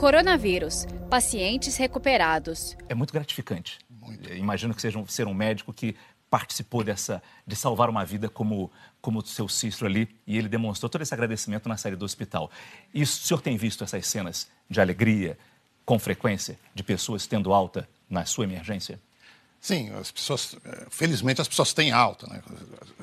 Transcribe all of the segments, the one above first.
Coronavírus. Pacientes recuperados. É muito gratificante. Muito. Imagino que seja um, ser um médico que participou dessa de salvar uma vida como como o seu Cícero ali e ele demonstrou todo esse agradecimento na saída do hospital. E o senhor tem visto essas cenas de alegria com frequência de pessoas tendo alta na sua emergência? Sim, as pessoas, eh, felizmente as pessoas têm alta, né?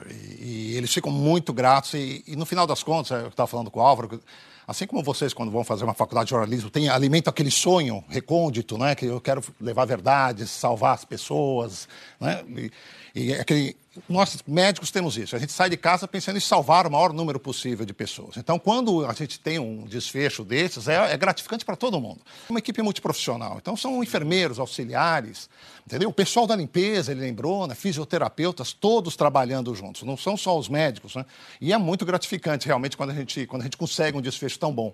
E, e eles ficam muito gratos e, e, no final das contas, é eu estava falando com o Álvaro, assim como vocês quando vão fazer uma faculdade de jornalismo, tem alimento aquele sonho recôndito, né? Que eu quero levar verdades, salvar as pessoas, né? E, e é aquele nós médicos temos isso. A gente sai de casa pensando em salvar o maior número possível de pessoas. Então, quando a gente tem um desfecho desses, é, é gratificante para todo mundo. Uma equipe multiprofissional. Então, são enfermeiros, auxiliares, entendeu? O pessoal da limpeza, ele lembrou, né? fisioterapeutas, todos trabalhando juntos. Não são só os médicos, né? E é muito gratificante, realmente, quando a gente, quando a gente consegue um desfecho tão bom.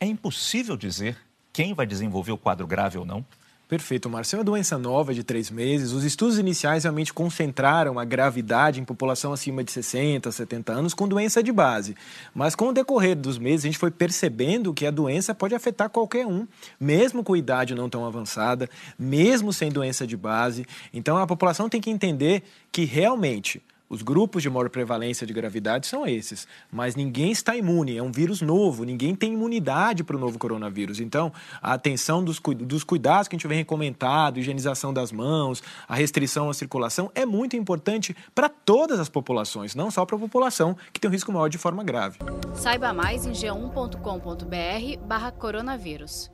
É impossível dizer quem vai desenvolver o quadro grave ou não? Perfeito, Marcelo. É uma doença nova de três meses. Os estudos iniciais realmente concentraram a gravidade em população acima de 60, 70 anos com doença de base. Mas com o decorrer dos meses, a gente foi percebendo que a doença pode afetar qualquer um, mesmo com idade não tão avançada, mesmo sem doença de base. Então a população tem que entender que realmente os grupos de maior prevalência de gravidade são esses, mas ninguém está imune, é um vírus novo, ninguém tem imunidade para o novo coronavírus. Então, a atenção dos, dos cuidados que a gente vem comentado, higienização das mãos, a restrição à circulação, é muito importante para todas as populações, não só para a população que tem um risco maior de forma grave. Saiba mais em g1.com.br barra coronavírus.